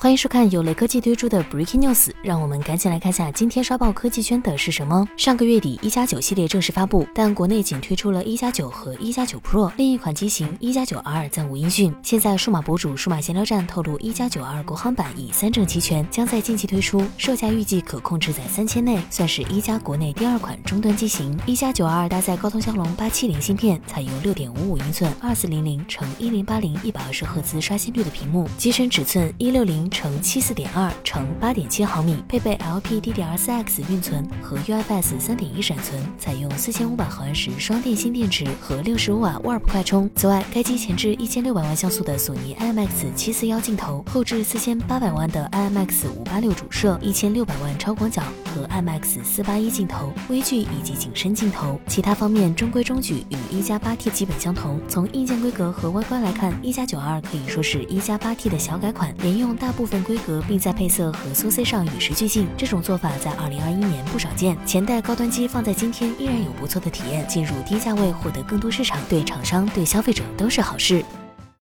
欢迎收看由雷科技推出的 Breaking News，让我们赶紧来看下今天刷爆科技圈的是什么。上个月底，一加九系列正式发布，但国内仅推出了一加九和一加九 Pro，另一款机型一加九 R 暂无音讯。现在，数码博主数码闲聊站透露，一加九 R 国行版已三证齐全，将在近期推出，售价预计可控制在三千内，算是一加国内第二款中端机型。一加九 R 搭载高通骁龙八七零芯片，采用六点五五英寸二四零零乘一零八零一百二十赫兹刷新率的屏幕，机身尺寸一六零。乘七四点二乘八点七毫米，配备 LPDDR4X 运存和 UFS 三点一闪存，采用四千五百毫安时双电芯电池和六十五瓦 Warp 快充。此外，该机前置一千六百万像素的索尼 IMX 七四幺镜头，后置四千八百万的 IMX 五八六主摄，一千六百万超广角和 IMX 四八一镜头，微距以及景深镜头。其他方面中规中矩，与一加八 T 基本相同。从硬件规格和外观来看，一加九二可以说是一加八 T 的小改款，连用大。部分规格，并在配色和 SoC 上与时俱进，这种做法在2021年不少见。前代高端机放在今天依然有不错的体验，进入低价位获得更多市场，对厂商对消费者都是好事。